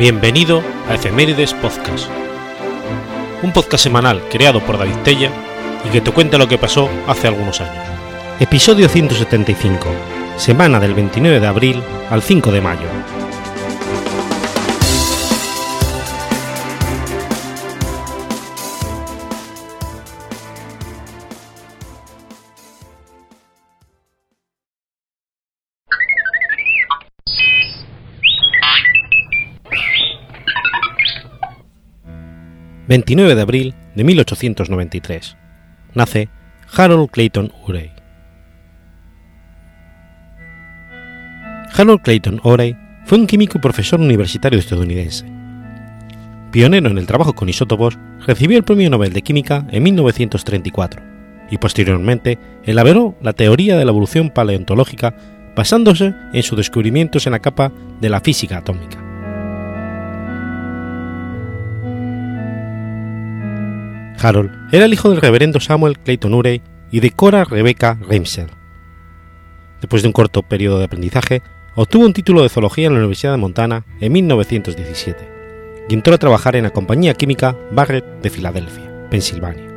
Bienvenido a Efemérides Podcast, un podcast semanal creado por David Tella y que te cuenta lo que pasó hace algunos años. Episodio 175, semana del 29 de abril al 5 de mayo. 29 de abril de 1893. Nace Harold Clayton Urey. Harold Clayton Urey fue un químico y profesor universitario estadounidense. Pionero en el trabajo con isótopos, recibió el Premio Nobel de Química en 1934 y posteriormente elaboró la teoría de la evolución paleontológica basándose en sus descubrimientos en la capa de la física atómica. Harold era el hijo del reverendo Samuel Clayton Urey y de Cora Rebecca Ramsell. Después de un corto periodo de aprendizaje, obtuvo un título de zoología en la Universidad de Montana en 1917 y entró a trabajar en la compañía química Barrett de Filadelfia, Pensilvania.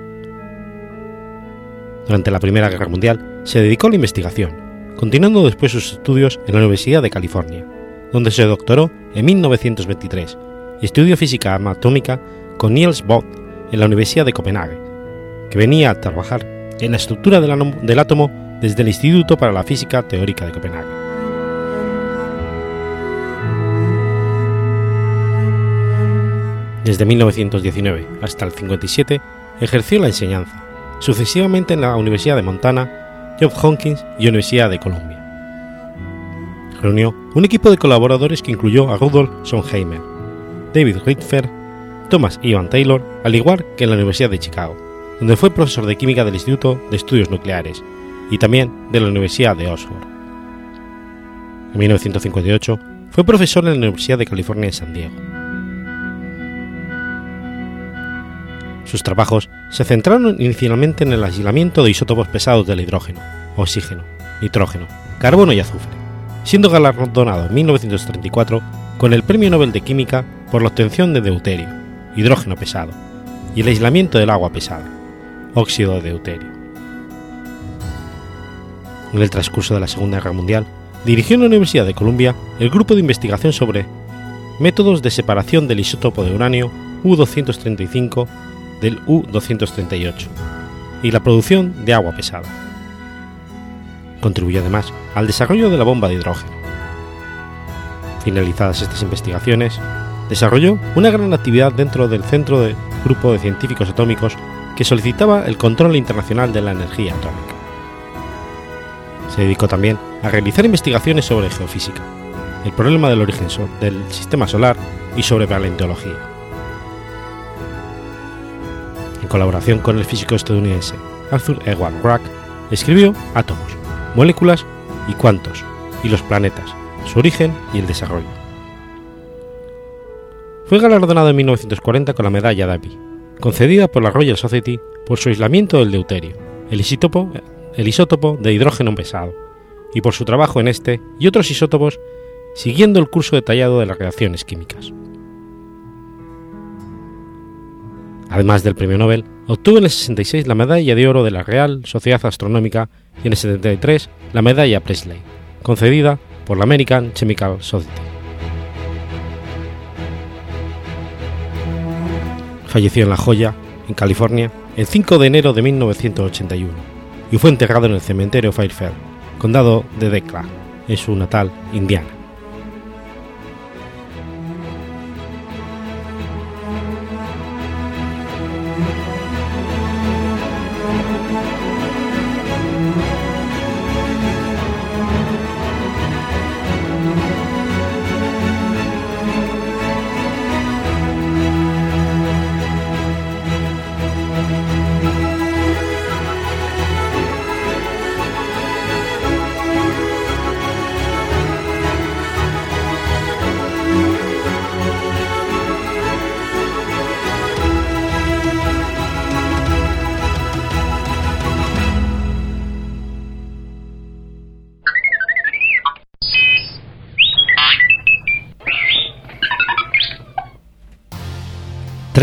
Durante la Primera Guerra Mundial se dedicó a la investigación, continuando después sus estudios en la Universidad de California, donde se doctoró en 1923 y estudió física atómica con Niels Bohr en la Universidad de Copenhague, que venía a trabajar en la estructura del, átomo desde el Instituto para la Física Teórica de Copenhague. Desde 1919 hasta el 57 ejerció la enseñanza, sucesivamente en la Universidad de Montana, Johns Hopkins y Universidad de Columbia. Reunió un equipo de colaboradores que incluyó a Rudolf Sonheimer, David Ritfer Thomas Ivan Taylor, al igual que en la Universidad de Chicago, donde fue profesor de química del Instituto de Estudios Nucleares y también de la Universidad de Oxford. En 1958 fue profesor en la Universidad de California en San Diego. Sus trabajos se centraron inicialmente en el aislamiento de isótopos pesados del hidrógeno, oxígeno, nitrógeno, carbono y azufre, siendo galardonado en 1934 con el Premio Nobel de Química por la obtención de deuterio, hidrógeno pesado, y el aislamiento del agua pesada, óxido de deuterio. En el transcurso de la Segunda Guerra Mundial, dirigió en la Universidad de Columbia el grupo de investigación sobre métodos de separación del isótopo de uranio U-235 del U-238 y la producción de agua pesada. Contribuyó además al desarrollo de la bomba de hidrógeno. Finalizadas estas investigaciones, desarrolló una gran actividad dentro del Centro de Grupo de Científicos Atómicos que solicitaba el control internacional de la energía atómica. Se dedicó también a realizar investigaciones sobre geofísica, el problema del origen del sistema solar y sobre paleontología. En colaboración con el físico estadounidense Arthur Edward Bragg, escribió Átomos, Moléculas y Cuantos, y los planetas, su origen y el desarrollo fue galardonado en 1940 con la medalla Davy, concedida por la Royal Society por su aislamiento del deuterio, el isótopo, el isótopo de hidrógeno pesado, y por su trabajo en este y otros isótopos siguiendo el curso detallado de las reacciones químicas. Además del premio Nobel, obtuvo en el 66 la medalla de oro de la Real Sociedad Astronómica y en el 73 la medalla Presley, concedida por la American Chemical Society. Falleció en La Joya, en California, el 5 de enero de 1981 y fue enterrado en el cementerio Fairfield, condado de Declan, en su natal Indiana.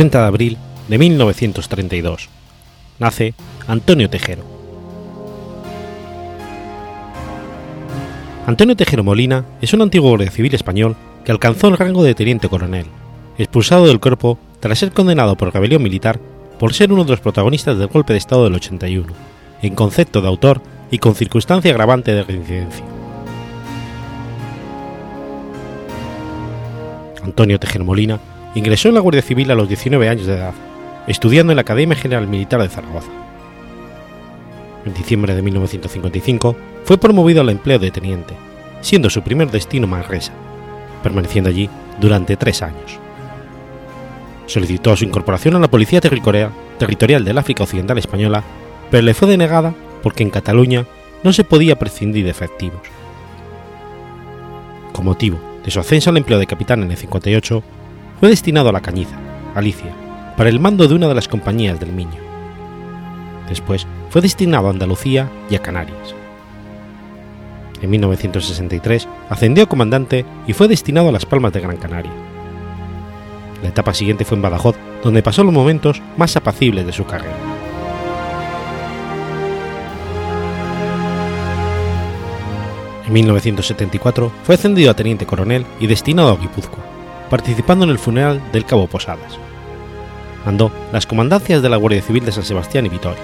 30 de abril de 1932. Nace Antonio Tejero. Antonio Tejero Molina es un antiguo guardia civil español que alcanzó el rango de teniente coronel, expulsado del cuerpo tras ser condenado por rebelión militar por ser uno de los protagonistas del golpe de Estado del 81, en concepto de autor y con circunstancia agravante de reincidencia. Antonio Tejero Molina ingresó en la Guardia Civil a los 19 años de edad, estudiando en la Academia General Militar de Zaragoza. En diciembre de 1955 fue promovido al empleo de teniente, siendo su primer destino Manresa, permaneciendo allí durante tres años solicitó su incorporación a la Policía Territorial del África Occidental Española, pero le fue denegada porque en Cataluña no se podía prescindir de efectivos. Con motivo de su ascenso al empleo de capitán en el 58, fue destinado a la Cañiza, Galicia, para el mando de una de las compañías del Miño. Después fue destinado a Andalucía y a Canarias. En 1963 ascendió a comandante y fue destinado a Las Palmas de Gran Canaria la etapa siguiente fue en Badajoz, donde pasó los momentos más apacibles de su carrera. En 1974 fue ascendido a teniente coronel y destinado a Guipúzcoa, participando en el funeral del cabo Posadas. Mandó las comandancias de la Guardia Civil de San Sebastián y Vitoria.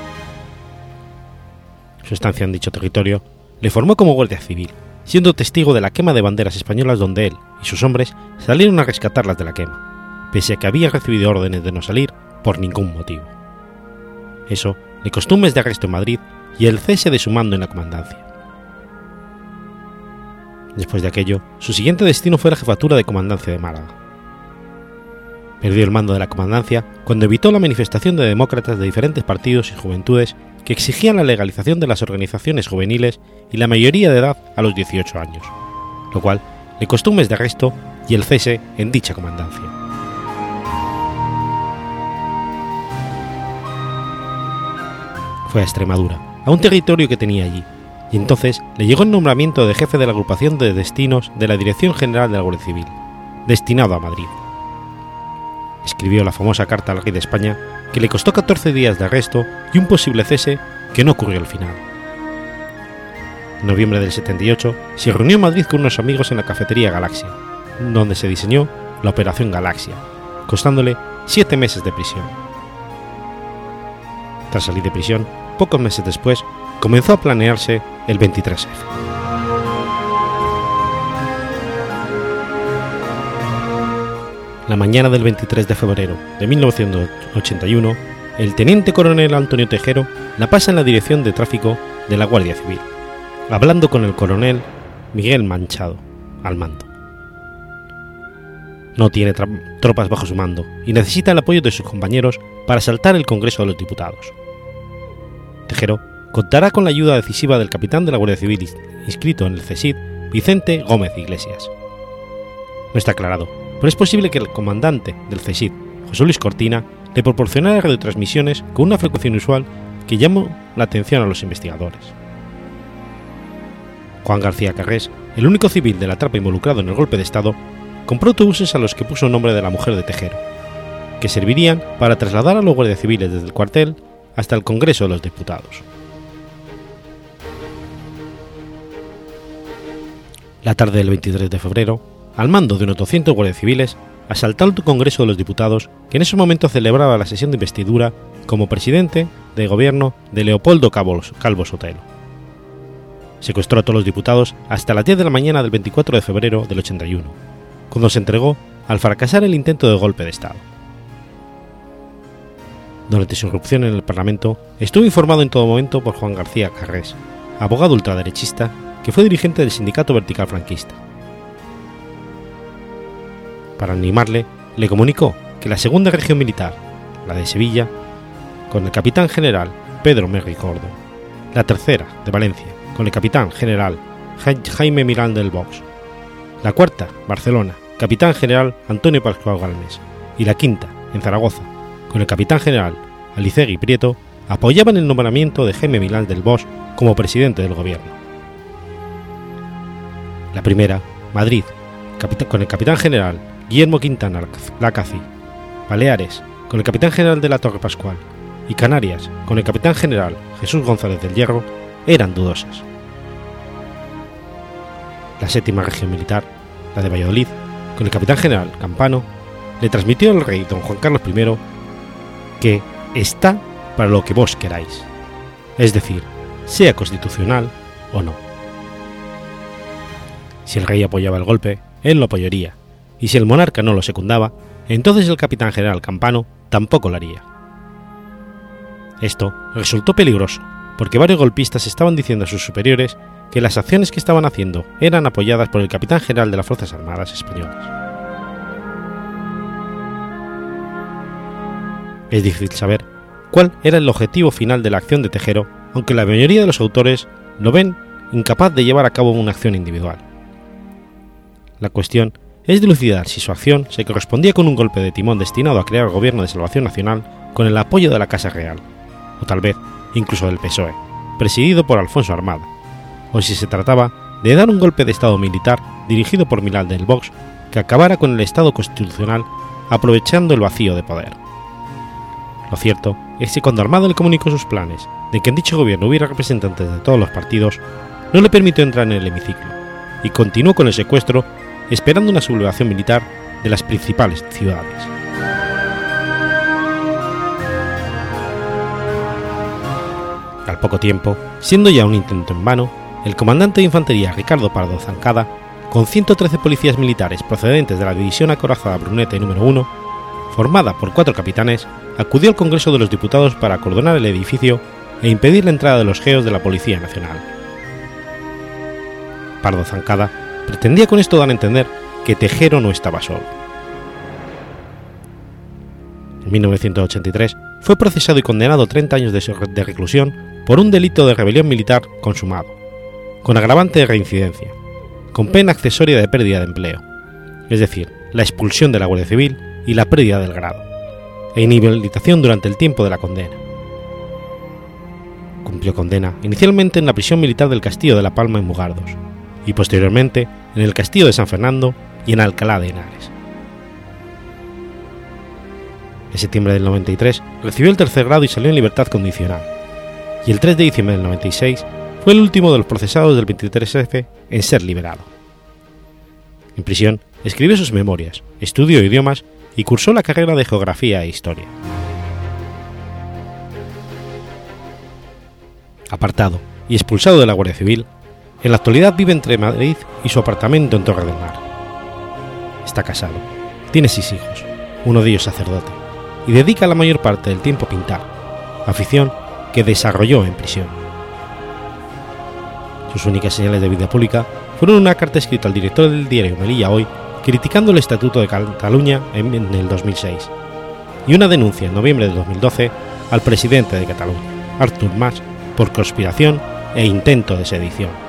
Su estancia en dicho territorio le formó como guardia civil, siendo testigo de la quema de banderas españolas donde él y sus hombres salieron a rescatarlas de la quema pese a que había recibido órdenes de no salir por ningún motivo. Eso le mes de arresto en Madrid y el cese de su mando en la comandancia. Después de aquello, su siguiente destino fue la jefatura de comandancia de Málaga. Perdió el mando de la comandancia cuando evitó la manifestación de demócratas de diferentes partidos y juventudes que exigían la legalización de las organizaciones juveniles y la mayoría de edad a los 18 años, lo cual le costó un mes de arresto y el cese en dicha comandancia. fue a Extremadura, a un territorio que tenía allí, y entonces le llegó el nombramiento de jefe de la agrupación de destinos de la Dirección General de la Guardia Civil, destinado a Madrid. Escribió la famosa carta al rey de España que le costó 14 días de arresto y un posible cese que no ocurrió al final. En noviembre del 78 se reunió en Madrid con unos amigos en la cafetería Galaxia, donde se diseñó la Operación Galaxia, costándole siete meses de prisión. Tras salir de prisión, pocos meses después, comenzó a planearse el 23F. La mañana del 23 de febrero de 1981, el teniente coronel Antonio Tejero la pasa en la dirección de tráfico de la Guardia Civil, hablando con el coronel Miguel Manchado al mando. No tiene tropas bajo su mando y necesita el apoyo de sus compañeros para asaltar el Congreso de los Diputados. Tejero contará con la ayuda decisiva del capitán de la Guardia Civil inscrito en el CESID, Vicente Gómez Iglesias. No está aclarado, pero es posible que el comandante del CESID, José Luis Cortina, le proporcionara radiotransmisiones con una frecuencia inusual que llamó la atención a los investigadores. Juan García Carrés, el único civil de la trapa involucrado en el golpe de Estado, compró autobuses a los que puso nombre de la mujer de Tejero, que servirían para trasladar a los guardias civiles desde el cuartel hasta el Congreso de los Diputados. La tarde del 23 de febrero, al mando de unos 200 guardias civiles, asaltó el Congreso de los Diputados, que en ese momento celebraba la sesión de investidura como presidente de gobierno de Leopoldo Calvo Sotelo. Secuestró a todos los diputados hasta las 10 de la mañana del 24 de febrero del 81, cuando se entregó al fracasar el intento de golpe de Estado durante su irrupción en el Parlamento, estuvo informado en todo momento por Juan García Carrés, abogado ultraderechista que fue dirigente del sindicato vertical franquista. Para animarle, le comunicó que la segunda región militar, la de Sevilla, con el capitán general Pedro Merri Gordo, la tercera, de Valencia, con el capitán general Jaime Miranda del Box, la cuarta, Barcelona, capitán general Antonio Pascual Galmes, y la quinta, en Zaragoza, con el capitán general Alicegui Prieto, apoyaban el nombramiento de Jaime Milán del Bosch como presidente del gobierno. La primera, Madrid, con el capitán general Guillermo Quintana Lacazzi, Baleares, con el capitán general de la Torre Pascual, y Canarias, con el capitán general Jesús González del Hierro, eran dudosas. La séptima región militar, la de Valladolid, con el capitán general Campano, le transmitió al rey don Juan Carlos I que está para lo que vos queráis, es decir, sea constitucional o no. Si el rey apoyaba el golpe, él lo apoyaría, y si el monarca no lo secundaba, entonces el capitán general Campano tampoco lo haría. Esto resultó peligroso, porque varios golpistas estaban diciendo a sus superiores que las acciones que estaban haciendo eran apoyadas por el capitán general de las Fuerzas Armadas españolas. Es difícil saber cuál era el objetivo final de la acción de Tejero, aunque la mayoría de los autores lo ven incapaz de llevar a cabo una acción individual. La cuestión es dilucidar si su acción se correspondía con un golpe de timón destinado a crear gobierno de salvación nacional con el apoyo de la Casa Real, o tal vez incluso del PSOE, presidido por Alfonso Armada, o si se trataba de dar un golpe de Estado militar dirigido por Milán del Vox que acabara con el Estado constitucional aprovechando el vacío de poder. Lo cierto es que cuando Armada le comunicó sus planes de que en dicho gobierno hubiera representantes de todos los partidos, no le permitió entrar en el hemiciclo, y continuó con el secuestro esperando una sublevación militar de las principales ciudades. Al poco tiempo, siendo ya un intento en vano, el comandante de infantería Ricardo Pardo Zancada, con 113 policías militares procedentes de la División Acorazada Brunete número 1, formada por cuatro capitanes, acudió al Congreso de los Diputados para acordonar el edificio e impedir la entrada de los geos de la Policía Nacional. Pardo Zancada pretendía con esto dar a entender que Tejero no estaba solo. En 1983 fue procesado y condenado a 30 años de reclusión por un delito de rebelión militar consumado, con agravante de reincidencia, con pena accesoria de pérdida de empleo, es decir, la expulsión de la Guardia Civil y la pérdida del grado, e inhabilitación durante el tiempo de la condena. Cumplió condena inicialmente en la prisión militar del Castillo de la Palma en Mugardos, y posteriormente en el Castillo de San Fernando y en Alcalá de Henares. En septiembre del 93 recibió el tercer grado y salió en libertad condicional, y el 3 de diciembre del 96 fue el último de los procesados del 23F en ser liberado. En prisión escribió sus memorias, estudió idiomas y cursó la carrera de Geografía e Historia. Apartado y expulsado de la Guardia Civil, en la actualidad vive entre Madrid y su apartamento en Torre del Mar. Está casado, tiene seis hijos, uno de ellos sacerdote, y dedica la mayor parte del tiempo a pintar, afición que desarrolló en prisión. Sus únicas señales de vida pública fueron una carta escrita al director del diario Melilla Hoy criticando el Estatuto de Cataluña en, el 2006 y una denuncia en noviembre de 2012 al presidente de Cataluña, Artur Mas, por conspiración e intento de sedición.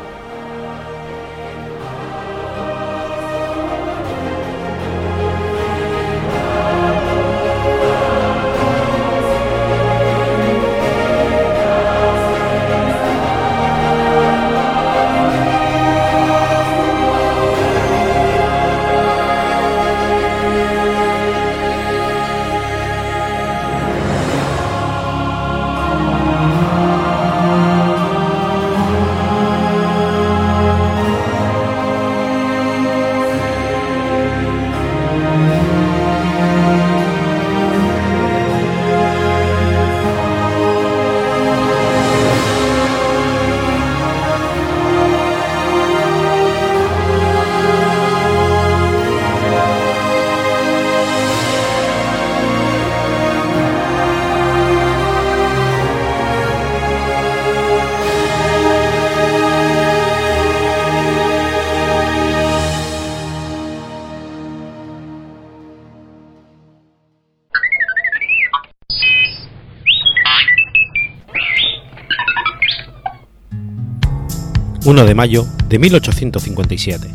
1 de mayo de 1857.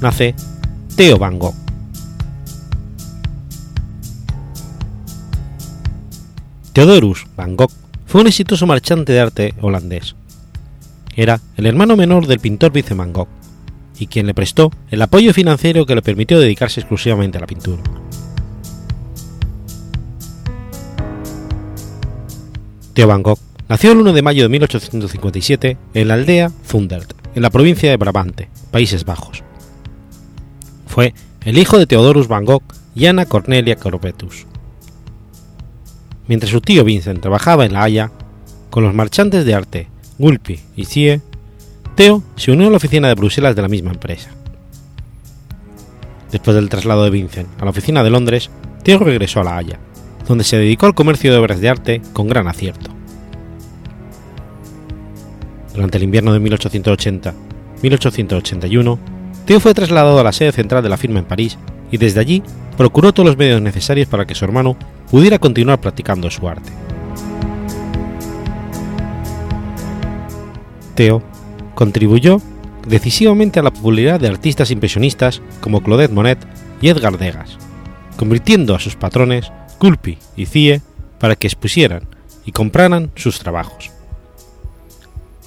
Nace Theo Van Gogh. Theodorus Van Gogh fue un exitoso marchante de arte holandés. Era el hermano menor del pintor Vincent Van Gogh, y quien le prestó el apoyo financiero que le permitió dedicarse exclusivamente a la pintura. Theo Van Gogh nació el 1 de mayo de 1857 en la aldea Zundert, en la provincia de Brabante, Países Bajos. Fue el hijo de Theodorus Van Gogh y Anna Cornelia Corbetus. Mientras su tío Vincent trabajaba en La Haya, con los marchantes de arte Gulpi y Sie, Theo se unió a la oficina de Bruselas de la misma empresa. Después del traslado de Vincent a la oficina de Londres, Theo regresó a La Haya, donde se dedicó al comercio de obras de arte con gran acierto. Durante el invierno de 1880-1881, Theo fue trasladado a la sede central de la firma en París y desde allí procuró todos los medios necesarios para que su hermano pudiera continuar practicando su arte. Theo contribuyó decisivamente a la popularidad de artistas impresionistas como Claudette Monet y Edgar Degas, convirtiendo a sus patrones, Culpi y Cie, para que expusieran y compraran sus trabajos.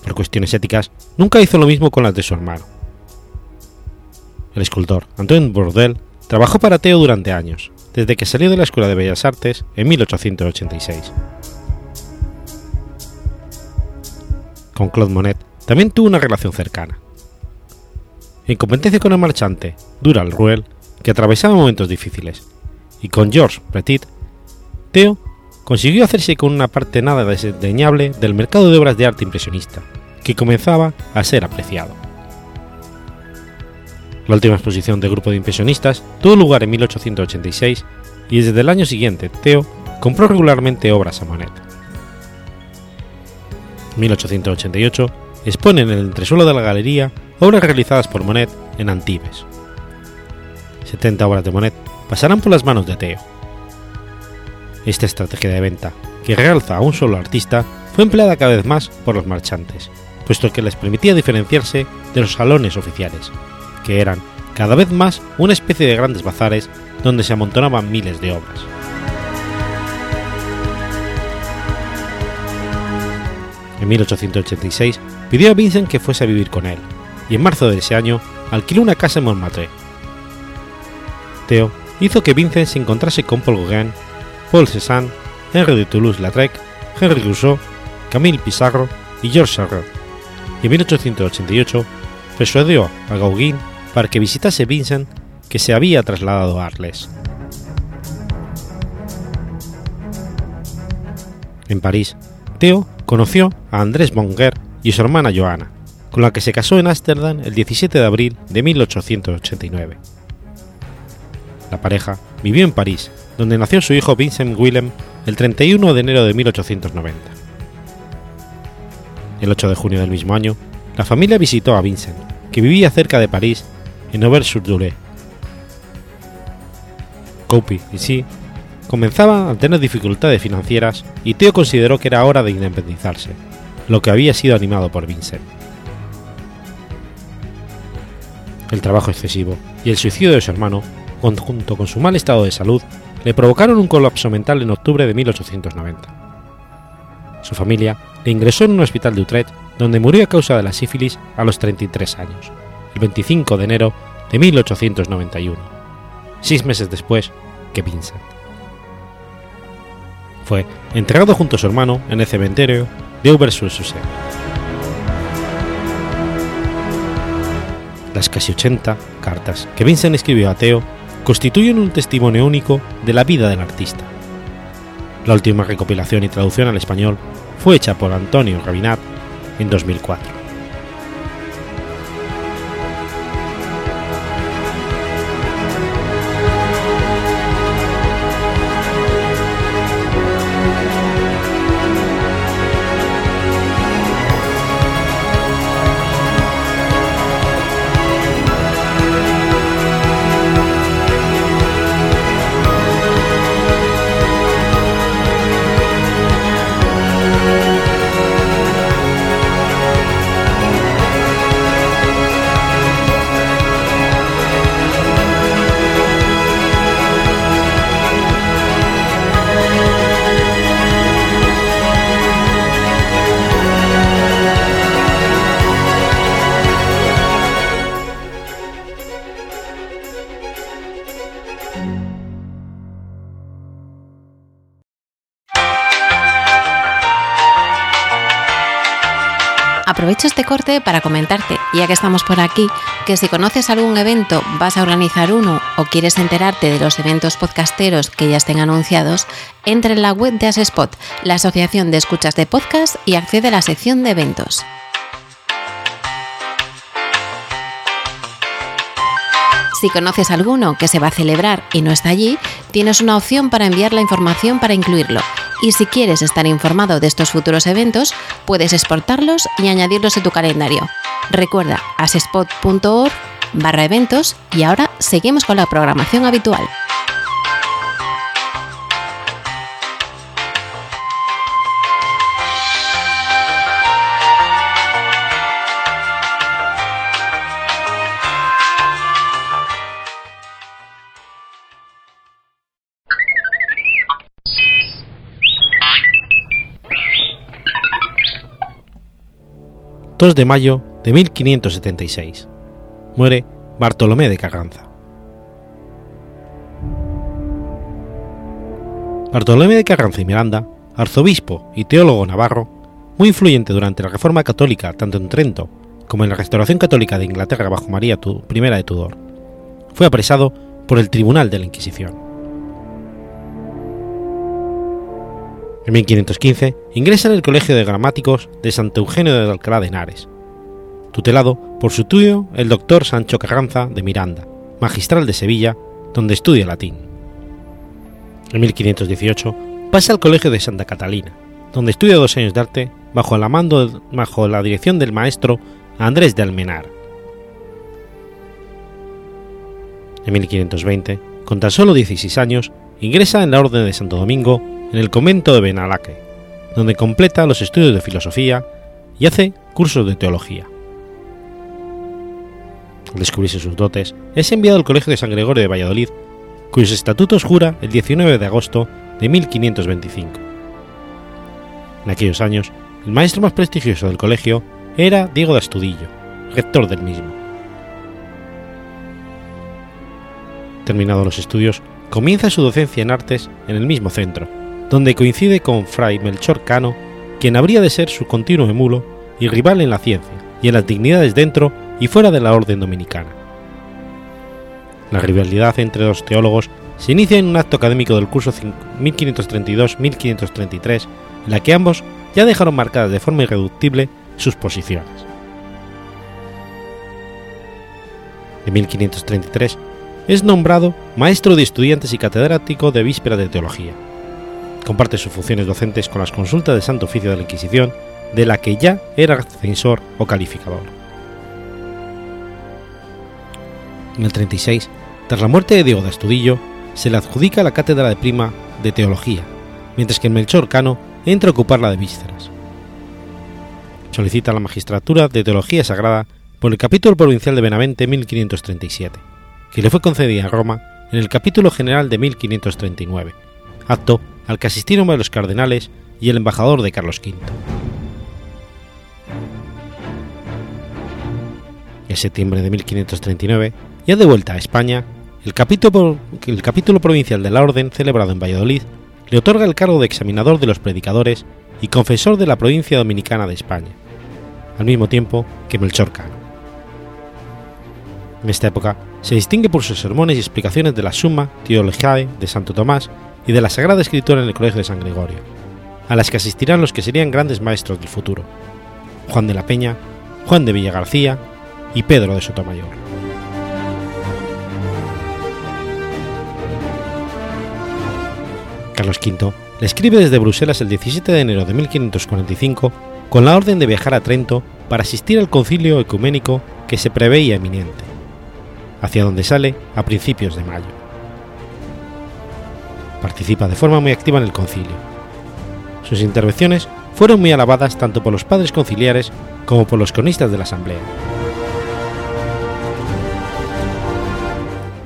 Por cuestiones éticas, nunca hizo lo mismo con las de su hermano. El escultor Antoine Bourdelle trabajó para Theo durante años, desde que salió de la Escuela de Bellas Artes en 1886. Con Claude Monet también tuvo una relación cercana. En competencia con el marchante Dural Ruel, que atravesaba momentos difíciles, y con Georges Petit, Theo consiguió hacerse con una parte nada desdeñable del mercado de obras de arte impresionista, que comenzaba a ser apreciado. La última exposición del grupo de impresionistas tuvo lugar en 1886 y desde el año siguiente Theo compró regularmente obras a Monet. En 1888 expone en el entresuelo de la galería obras realizadas por Monet en Antibes. 70 obras de Monet pasarán por las manos de Theo. Esta estrategia de venta, que realza a un solo artista, fue empleada cada vez más por los marchantes, puesto que les permitía diferenciarse de los salones oficiales, que eran cada vez más una especie de grandes bazares donde se amontonaban miles de obras. En 1886 pidió a Vincent que fuese a vivir con él, y en marzo de ese año alquiló una casa en Montmartre. Theo hizo que Vincent se encontrase con Paul Gauguin, Paul Cézanne, Henri de Toulouse-Lautrec, Henri Rousseau, Camille Pissarro y Georges Seurat, y en 1888 persuadió a Gauguin para que visitase Vincent, que se había trasladado a Arles. En París, Theo conoció a Andrés Bonguer y su hermana Johanna, con la que se casó en Ámsterdam el 17 de abril de 1889. La pareja vivió en París, donde nació su hijo Vincent Willem el 31 de enero de 1890. El 8 de junio del mismo año, la familia visitó a Vincent, que vivía cerca de París, en Auvers-sur-Dule. Coupe y sí comenzaban a tener dificultades financieras y Theo consideró que era hora de independizarse, lo que había sido animado por Vincent. El trabajo excesivo y el suicidio de su hermano, junto con su mal estado de salud, le provocaron un colapso mental en octubre de 1890. Su familia le ingresó en un hospital de Utrecht, donde murió a causa de la sífilis a los 33 años, el 25 de enero de 1891, seis meses después que Vincent. Fue enterrado junto a su hermano en el cementerio de Auvers-sur-Seine. Las casi 80 cartas que Vincent escribió a Theo constituyen un testimonio único de la vida del artista. La última recopilación y traducción al español fue hecha por Antonio Rabinat en 2004. Aprovecho este corte para comentarte, ya que estamos por aquí, que si conoces algún evento, vas a organizar uno o quieres enterarte de los eventos podcasteros que ya estén anunciados, entra en la web de Asespot, la Asociación de Escuchas de Podcast, y accede a la sección de eventos. Si conoces alguno que se va a celebrar y no está allí, tienes una opción para enviar la información para incluirlo. Y si quieres estar informado de estos futuros eventos, puedes exportarlos y añadirlos en tu calendario. Recuerda asespot.org barra eventos y ahora seguimos con la programación habitual. 2 de mayo de 1576. Muere Bartolomé de Carranza. Bartolomé de Carranza y Miranda, arzobispo y teólogo navarro, muy influyente durante la Reforma Católica tanto en Trento como en la Restauración Católica de Inglaterra bajo María I de Tudor, fue apresado por el Tribunal de la Inquisición. En 1515 ingresa en el Colegio de Gramáticos de Santo Eugenio de Alcalá de Henares, tutelado por su tío el doctor Sancho Carranza de Miranda, magistral de Sevilla, donde estudia latín. En 1518 pasa al Colegio de Santa Catalina, donde estudia dos años de arte bajo, bajo la dirección del maestro Andrés de Almenar. En 1520, con tan solo 16 años, ingresa en la Orden de Santo Domingo en el convento de Benalaque, donde completa los estudios de filosofía y hace cursos de teología. Al descubrirse sus dotes, es enviado al Colegio de San Gregorio de Valladolid, cuyos estatutos jura el 19 de agosto de 1525. En aquellos años, el maestro más prestigioso del colegio era Diego de Astudillo, rector del mismo. Terminados los estudios, comienza su docencia en artes en el mismo centro, donde coincide con Fray Melchor Cano, quien habría de ser su continuo emulo y rival en la ciencia y en las dignidades dentro y fuera de la orden dominicana. La rivalidad entre los teólogos se inicia en un acto académico del curso 1532-1533, en la que ambos ya dejaron marcadas de forma irreductible sus posiciones. En 1533 es nombrado maestro de estudiantes y catedrático de víspera de teología comparte sus funciones docentes con las consultas del Santo Oficio de la Inquisición, de la que ya era censor o calificador. En el 36, tras la muerte de Diego de se le adjudica la cátedra de prima de teología, mientras que Melchor Cano entra a ocupar la de vísceras. Solicita la magistratura de teología sagrada por el capítulo provincial de Benavente 1537, que le fue concedida a Roma en el capítulo general de 1539, acto al que asistieron los cardenales y el embajador de Carlos V. En septiembre de 1539, ya de vuelta a España, el capítulo, el capítulo provincial de la Orden celebrado en Valladolid le otorga el cargo de examinador de los predicadores y confesor de la provincia dominicana de España, al mismo tiempo que Melchor Cano. En esta época se distingue por sus sermones y explicaciones de la Summa Theologiae de Santo Tomás y de la Sagrada Escritura en el Colegio de San Gregorio, a las que asistirán los que serían grandes maestros del futuro, Juan de la Peña, Juan de Villagarcía y Pedro de Sotomayor. Carlos V le escribe desde Bruselas el 17 de enero de 1545 con la orden de viajar a Trento para asistir al concilio ecuménico que se preveía eminente, hacia donde sale a principios de mayo participa de forma muy activa en el concilio. Sus intervenciones fueron muy alabadas tanto por los padres conciliares como por los cronistas de la Asamblea.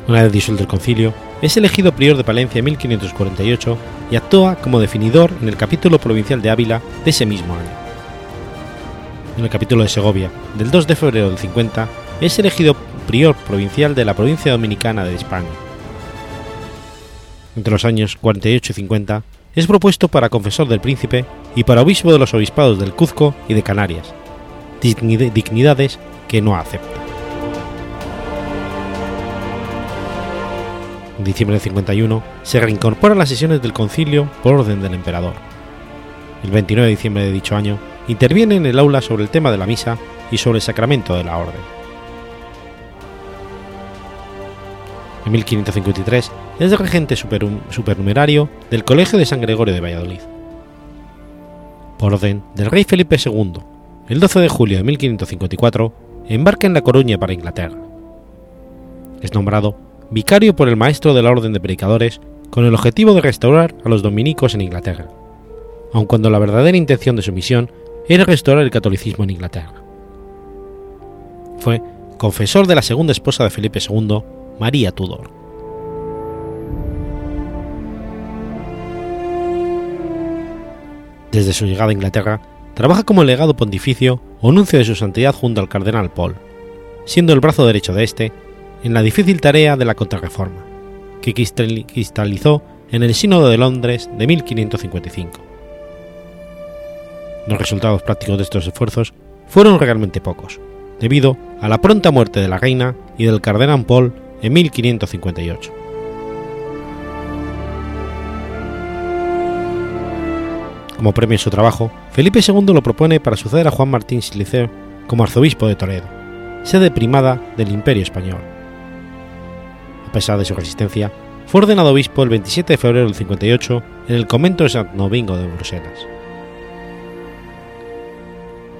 Una vez disuelto el concilio, es elegido prior de Palencia en 1548 y actúa como definidor en el capítulo provincial de Ávila de ese mismo año. En el capítulo de Segovia, del 2 de febrero del 50, es elegido prior provincial de la provincia dominicana de España entre los años 48 y 50, es propuesto para confesor del príncipe y para obispo de los obispados del Cuzco y de Canarias, dignidades que no acepta. En diciembre de 51 se reincorpora a las sesiones del concilio por orden del emperador. El 29 de diciembre de dicho año interviene en el aula sobre el tema de la misa y sobre el sacramento de la orden. En 1553 es regente supernumerario del Colegio de San Gregorio de Valladolid. Por orden del rey Felipe II, el 12 de julio de 1554, embarca en La Coruña para Inglaterra. Es nombrado vicario por el maestro de la Orden de Predicadores con el objetivo de restaurar a los dominicos en Inglaterra, aun cuando la verdadera intención de su misión era restaurar el catolicismo en Inglaterra. Fue confesor de la segunda esposa de Felipe II, María Tudor. Desde su llegada a Inglaterra, trabaja como legado pontificio o nuncio de su santidad junto al cardenal Paul, siendo el brazo derecho de este en la difícil tarea de la contrarreforma, que cristalizó en el Sínodo de Londres de 1555. Los resultados prácticos de estos esfuerzos fueron realmente pocos, debido a la pronta muerte de la reina y del cardenal Paul en 1558. Como premio a su trabajo, Felipe II lo propone para suceder a Juan Martín Siliceo como arzobispo de Toledo, sede primada del Imperio Español. A pesar de su resistencia, fue ordenado obispo el 27 de febrero del 58 en el convento de Sant Novingo de Bruselas.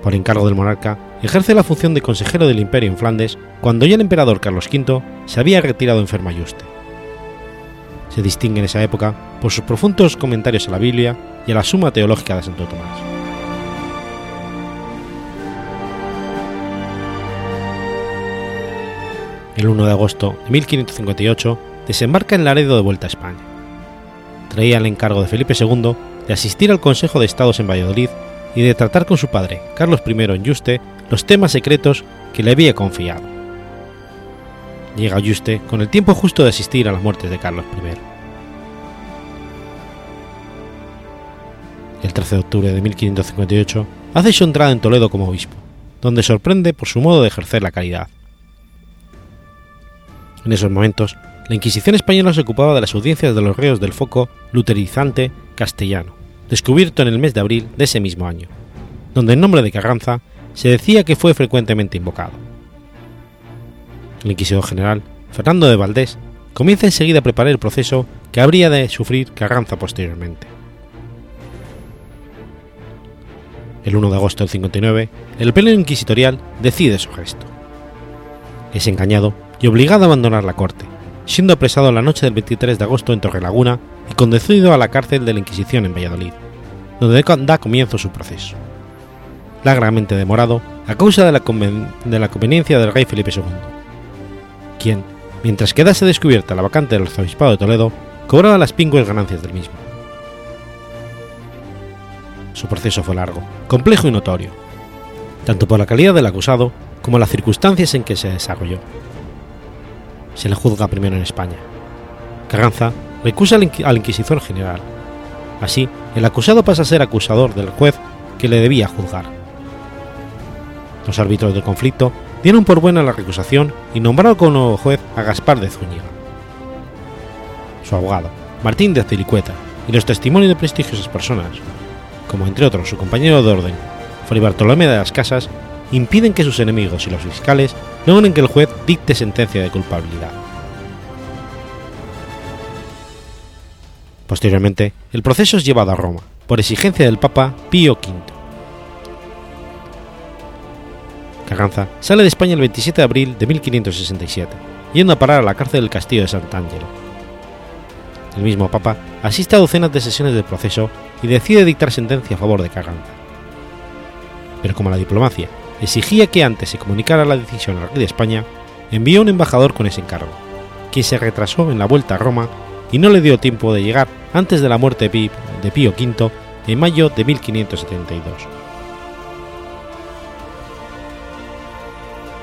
Por encargo del monarca, ejerce la función de consejero del imperio en Flandes cuando ya el emperador Carlos V se había retirado enfermo a Yuste. Se distingue en esa época por sus profundos comentarios a la Biblia y a la Suma Teológica de Santo Tomás. El 1 de agosto de 1558 desembarca en Laredo de vuelta a España. Traía el encargo de Felipe II de asistir al Consejo de Estados en Valladolid y de tratar con su padre, Carlos I en Yuste, los temas secretos que le había confiado. Llega Yuste con el tiempo justo de asistir a las muertes de Carlos I. El 13 de octubre de 1558 hace su entrada en Toledo como obispo, donde sorprende por su modo de ejercer la caridad. En esos momentos, la Inquisición española se ocupaba de las audiencias de los reos del foco luterizante castellano, descubierto en el mes de abril de ese mismo año, donde el nombre de Carranza se decía que fue frecuentemente invocado. El inquisidor general, Fernando de Valdés, comienza enseguida a preparar el proceso que habría de sufrir Carranza posteriormente. El 1 de agosto del 59, el pleno inquisitorial decide su gesto. Es engañado y obligado a abandonar la corte, siendo apresado la noche del 23 de agosto en Torrelaguna y conducido a la cárcel de la Inquisición en Valladolid, donde da comienzo su proceso. Largamente demorado a causa de la, de la conveniencia del rey Felipe II, quien, mientras quedase descubierta la vacante del arzobispado de Toledo, cobraba las pingües ganancias del mismo. Su proceso fue largo, complejo y notorio, tanto por la calidad del acusado como las circunstancias en que se desarrolló. Se le juzga primero en España. Carranza recusa al inquisidor general. Así, el acusado pasa a ser acusador del juez que le debía juzgar. Los árbitros del conflicto dieron por buena la recusación y nombraron como nuevo juez a Gaspar de Zúñiga. Su abogado, Martín de Cilicueta, y los testimonios de prestigiosas personas, como entre otros su compañero de orden, Fray Bartolomé de las Casas, impiden que sus enemigos y los fiscales logren que el juez dicte sentencia de culpabilidad. Posteriormente, el proceso es llevado a Roma, por exigencia del Papa Pío V. Carranza sale de España el 27 de abril de 1567, yendo a parar a la cárcel del castillo de Sant'Angelo. El mismo Papa asiste a docenas de sesiones del proceso y decide dictar sentencia a favor de Carranza. Pero como la diplomacia exigía que antes se comunicara la decisión al rey de España, envió un embajador con ese encargo, quien se retrasó en la vuelta a Roma y no le dio tiempo de llegar antes de la muerte de Pío V en mayo de 1572.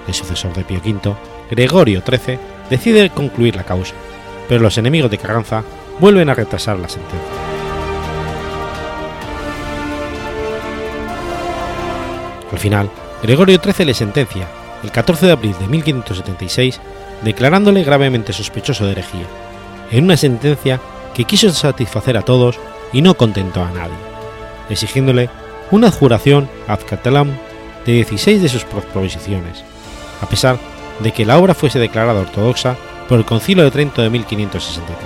El sucesor de Pío V, Gregorio XIII, decide concluir la causa, pero los enemigos de Carranza vuelven a retrasar la sentencia. Al final, Gregorio XIII le sentencia, el 14 de abril de 1576, declarándole gravemente sospechoso de herejía, en una sentencia que quiso satisfacer a todos y no contentó a nadie, exigiéndole una adjuración ad catalam de 16 de sus proposiciones, a pesar de que la obra fuese declarada ortodoxa por el Concilio de Trento de 1563.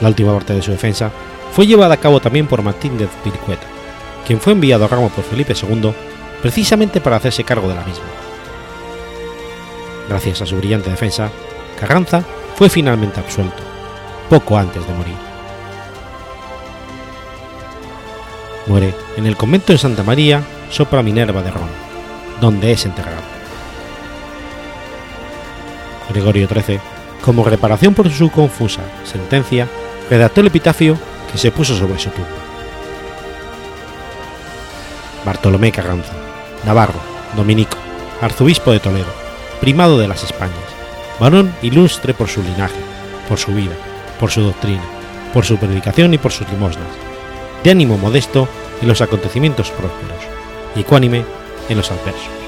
La última parte de su defensa fue llevada a cabo también por Martín de Pircueta, quien fue enviado a Roma por Felipe II precisamente para hacerse cargo de la misma. Gracias a su brillante defensa, Carranza fue finalmente absuelto, poco antes de morir. Muere en el convento de Santa María sopra Minerva de Roma, donde es enterrado. Gregorio XIII, como reparación por su confusa sentencia, redactó el epitafio que se puso sobre su tumba. Bartolomé Carranza, Navarro, Dominico, arzobispo de Toledo, primado de las Españas, varón ilustre por su linaje, por su vida, por su doctrina, por su predicación y por sus limosnas, de ánimo modesto en los acontecimientos prósperos, y ecuánime en los adversos.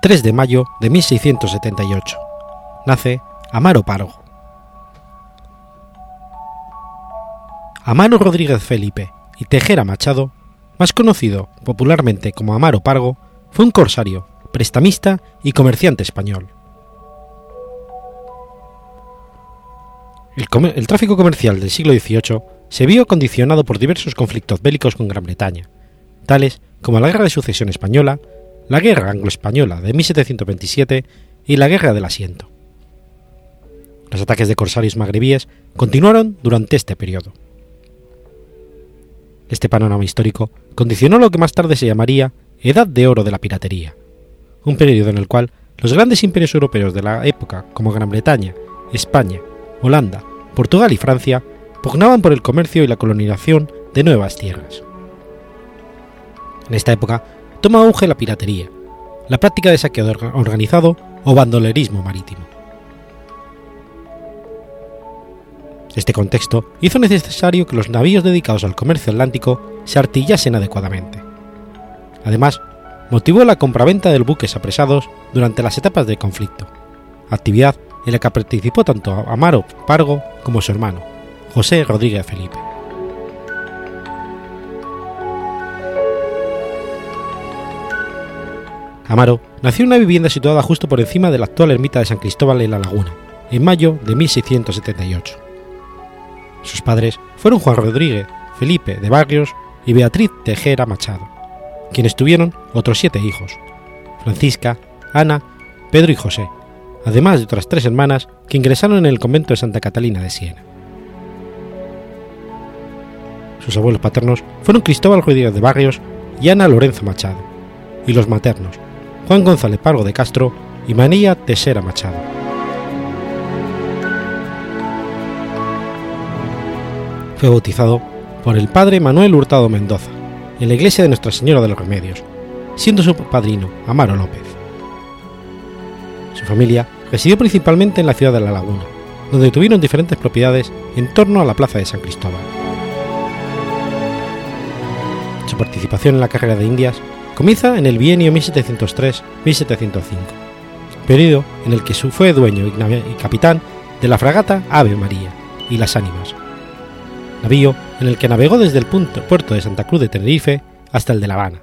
3 de mayo de 1678. Nace Amaro Pargo. Amaro Rodríguez Felipe y Tejera Machado, más conocido popularmente como Amaro Pargo, fue un corsario, prestamista y comerciante español. El, el, tráfico comercial del siglo XVIII se vio condicionado por diversos conflictos bélicos con Gran Bretaña, tales como la Guerra de Sucesión Española, la Guerra Anglo-Española de 1727 y la Guerra del Asiento. Los ataques de corsarios magrebíes continuaron durante este periodo. Este panorama histórico condicionó lo que más tarde se llamaría Edad de Oro de la Piratería, un periodo en el cual los grandes imperios europeos de la época, como Gran Bretaña, España, Holanda, Portugal y Francia, pugnaban por el comercio y la colonización de nuevas tierras. En esta época toma auge la piratería, la práctica de saqueo organizado o bandolerismo marítimo. Este contexto hizo necesario que los navíos dedicados al comercio atlántico se artillasen adecuadamente. Además, motivó la compraventa de buques apresados durante las etapas del conflicto, actividad en la que participó tanto Amaro Pargo como su hermano, José Rodríguez Felipe. Amaro nació en una vivienda situada justo por encima de la actual ermita de San Cristóbal en la Laguna, en mayo de 1678. Sus padres fueron Juan Rodríguez, Felipe de Barrios y Beatriz Tejera Machado, quienes tuvieron otros siete hijos, Francisca, Ana, Pedro y José, además de otras tres hermanas que ingresaron en el convento de Santa Catalina de Siena. Sus abuelos paternos fueron Cristóbal Rodríguez de Barrios y Ana Lorenzo Machado, y los maternos, Juan González Pargo de Castro y Manilla Tesera Machado. Fue bautizado por el padre Manuel Hurtado Mendoza en la iglesia de Nuestra Señora de los Remedios, siendo su padrino Amaro López. Su familia residió principalmente en la ciudad de La Laguna, donde tuvieron diferentes propiedades en torno a la plaza de San Cristóbal. Su participación en la carrera de Indias comienza en el bienio 1703-1705, periodo en el que fue dueño y capitán de la fragata Ave María y Las Ánimas, navío en el que navegó desde el puerto de Santa Cruz de Tenerife hasta el de La Habana.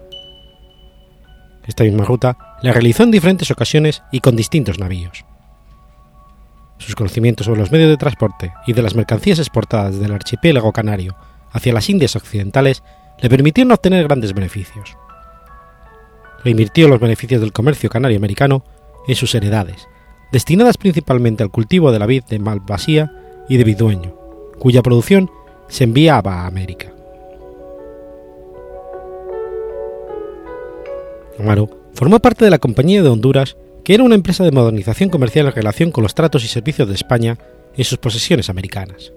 Esta misma ruta la realizó en diferentes ocasiones y con distintos navíos. Sus conocimientos sobre los medios de transporte y de las mercancías exportadas del archipiélago canario hacia las Indias Occidentales le permitieron obtener grandes beneficios. Reinvirtió los beneficios del comercio canario americano en sus heredades, destinadas principalmente al cultivo de la vid de Malvasía y de Vidueño, cuya producción se enviaba a América. Amaro formó parte de la Compañía de Honduras, que era una empresa de modernización comercial en relación con los tratos y servicios de España en sus posesiones americanas.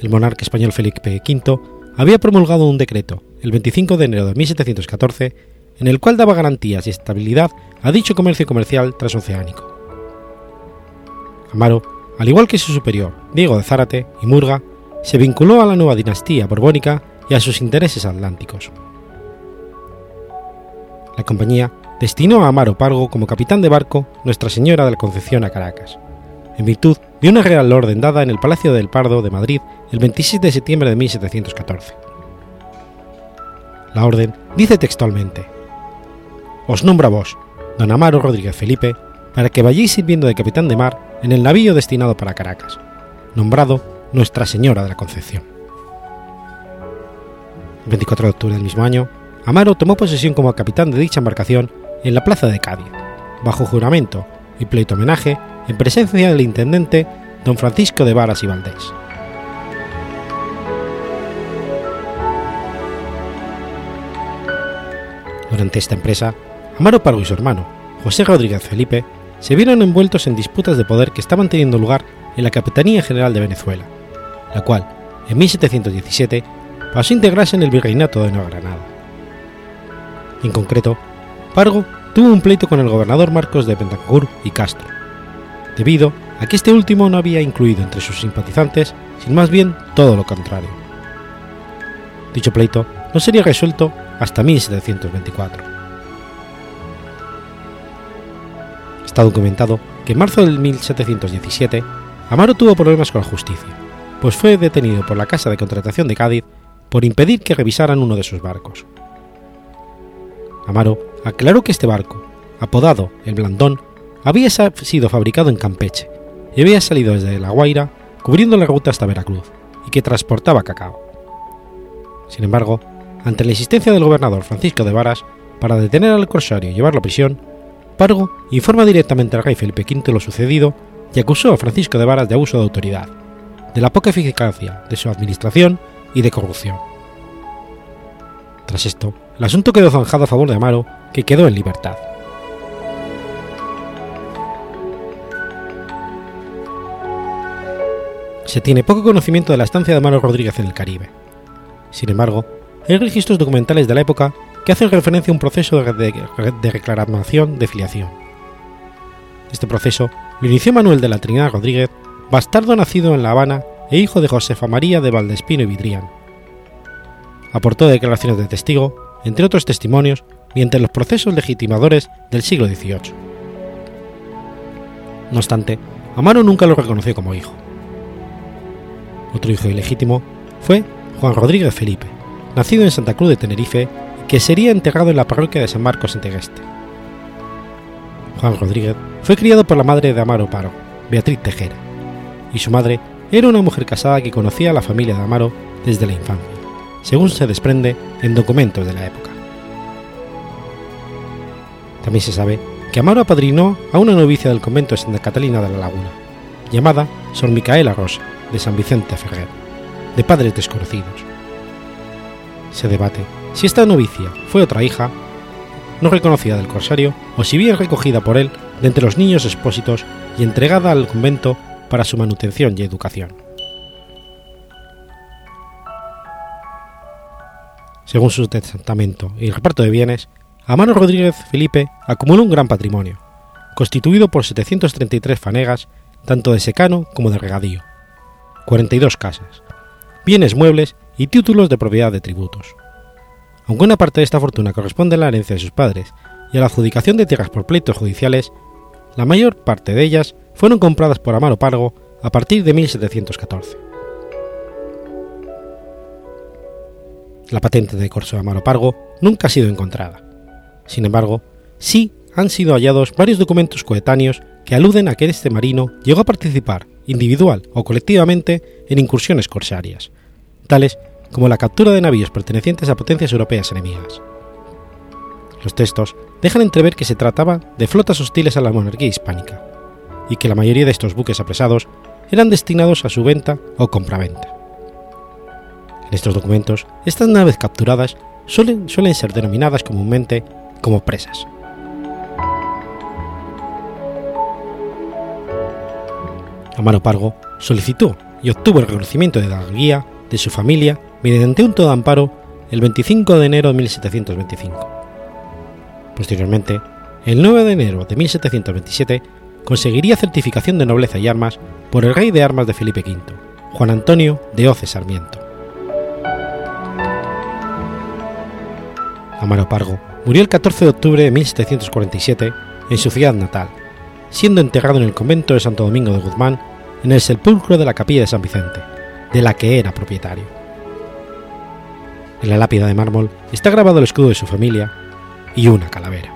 El monarca español Felipe V había promulgado un decreto, el 25 de enero de 1714, en el cual daba garantías y estabilidad a dicho comercio comercial transoceánico. Amaro, al igual que su superior, Diego de Zárate y Murga, se vinculó a la nueva dinastía borbónica y a sus intereses atlánticos. La compañía destinó a Amaro Pargo como capitán de barco Nuestra Señora de la Concepción a Caracas, en virtud de una real orden dada en el Palacio del Pardo de Madrid el 27 de septiembre de 1714. La orden dice textualmente: Os nombro a vos, don Amaro Rodríguez Felipe, para que vayáis sirviendo de capitán de mar en el navío destinado para Caracas, nombrado Nuestra Señora de la Concepción. El 24 de octubre del mismo año, Amaro tomó posesión como capitán de dicha embarcación en la plaza de Cádiz, bajo juramento y pleito homenaje en presencia del intendente don Francisco de Varas y Valdés. Durante esta empresa, Amaro Pargo y su hermano, José Rodríguez Felipe, se vieron envueltos en disputas de poder que estaban teniendo lugar en la Capitanía General de Venezuela, la cual, en 1717, pasó a integrarse en el Virreinato de Nueva Granada. En concreto, Pargo tuvo un pleito con el gobernador Marcos de Bentancur y Castro, debido a que este último no había incluido entre sus simpatizantes, sino más bien todo lo contrario. Dicho pleito no sería resuelto hasta 1724. Está documentado que en marzo del 1717 Amaro tuvo problemas con la justicia, pues fue detenido por la Casa de Contratación de Cádiz por impedir que revisaran uno de sus barcos. Amaro aclaró que este barco, apodado el Blandón, había sido fabricado en Campeche y había salido desde La Guaira cubriendo la ruta hasta Veracruz y que transportaba cacao. Sin embargo, ante la insistencia del gobernador Francisco de Varas para detener al corsario y llevarlo a prisión, Pargo informa directamente al rey Felipe V lo sucedido y acusó a Francisco de Varas de abuso de autoridad, de la poca eficacia de su administración y de corrupción. Tras esto, el asunto quedó zanjado a favor de Amaro, que quedó en libertad. Se tiene poco conocimiento de la estancia de Amaro Rodríguez en el Caribe. Sin embargo, hay registros documentales de la época que hacen referencia a un proceso de, reclamación de filiación. Este proceso lo inició Manuel de la Trinidad Rodríguez, bastardo nacido en La Habana e hijo de Josefa María de Valdespino y Vidrián. Aportó declaraciones de testigo entre otros testimonios, mediante los procesos legitimadores del siglo XVIII. No obstante, Amaro nunca lo reconoció como hijo. Otro hijo ilegítimo fue Juan Rodríguez Felipe, nacido en Santa Cruz de Tenerife que sería enterrado en la parroquia de San Marcos en Tegueste. Juan Rodríguez fue criado por la madre de Amaro Paro, Beatriz Tejera, y su madre era una mujer casada que conocía a la familia de Amaro desde la infancia según se desprende en documentos de la época. También se sabe que Amaro apadrinó a una novicia del convento de Santa Catalina de la Laguna, llamada Sor Micaela Rosa, de San Vicente Ferrer, de padres desconocidos. Se debate si esta novicia fue otra hija, no reconocida del corsario, o si bien recogida por él de entre los niños expósitos y entregada al convento para su manutención y educación. Según su testamento y el reparto de bienes, Amaro Rodríguez Felipe acumuló un gran patrimonio, constituido por 733 fanegas, tanto de secano como de regadío, 42 casas, bienes muebles y títulos de propiedad de tributos. Aunque una parte de esta fortuna corresponde a la herencia de sus padres y a la adjudicación de tierras por pleitos judiciales, la mayor parte de ellas fueron compradas por Amaro Pargo a partir de 1714. La patente de corso de Amaro Pargo nunca ha sido encontrada. Sin embargo, sí han sido hallados varios documentos coetáneos que aluden a que este marino llegó a participar, individual o colectivamente, en incursiones corsarias, tales como la captura de navíos pertenecientes a potencias europeas enemigas. Los textos dejan entrever que se trataba de flotas hostiles a la monarquía hispánica, y que la mayoría de estos buques apresados eran destinados a su venta o compraventa. En estos documentos, estas naves capturadas suelen, suelen ser denominadas comúnmente como presas. Amaro Pargo solicitó y obtuvo el reconocimiento de la guía de su familia mediante un todo amparo el 25 de enero de 1725. Posteriormente, el 9 de enero de 1727, conseguiría certificación de nobleza y armas por el rey de armas de Felipe V, Juan Antonio de Oce Sarmiento. Amaro Pargo murió el 14 de octubre de 1747 en su ciudad natal, siendo enterrado en el convento de Santo Domingo de Guzmán, en el sepulcro de la capilla de San Vicente, de la que era propietario. En la lápida de mármol está grabado el escudo de su familia y una calavera.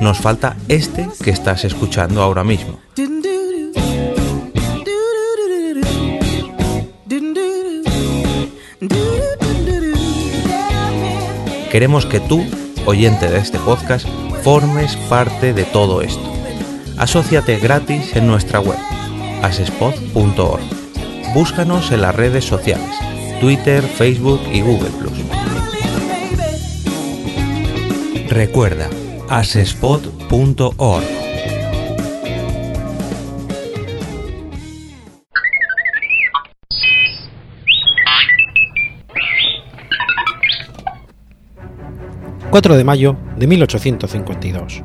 Nos falta este que estás escuchando ahora mismo. Queremos que tú, oyente de este podcast, formes parte de todo esto. Asociate gratis en nuestra web, asespod.org. Búscanos en las redes sociales, Twitter, Facebook y Google ⁇ Recuerda, asespod.org. 4 de mayo de 1852.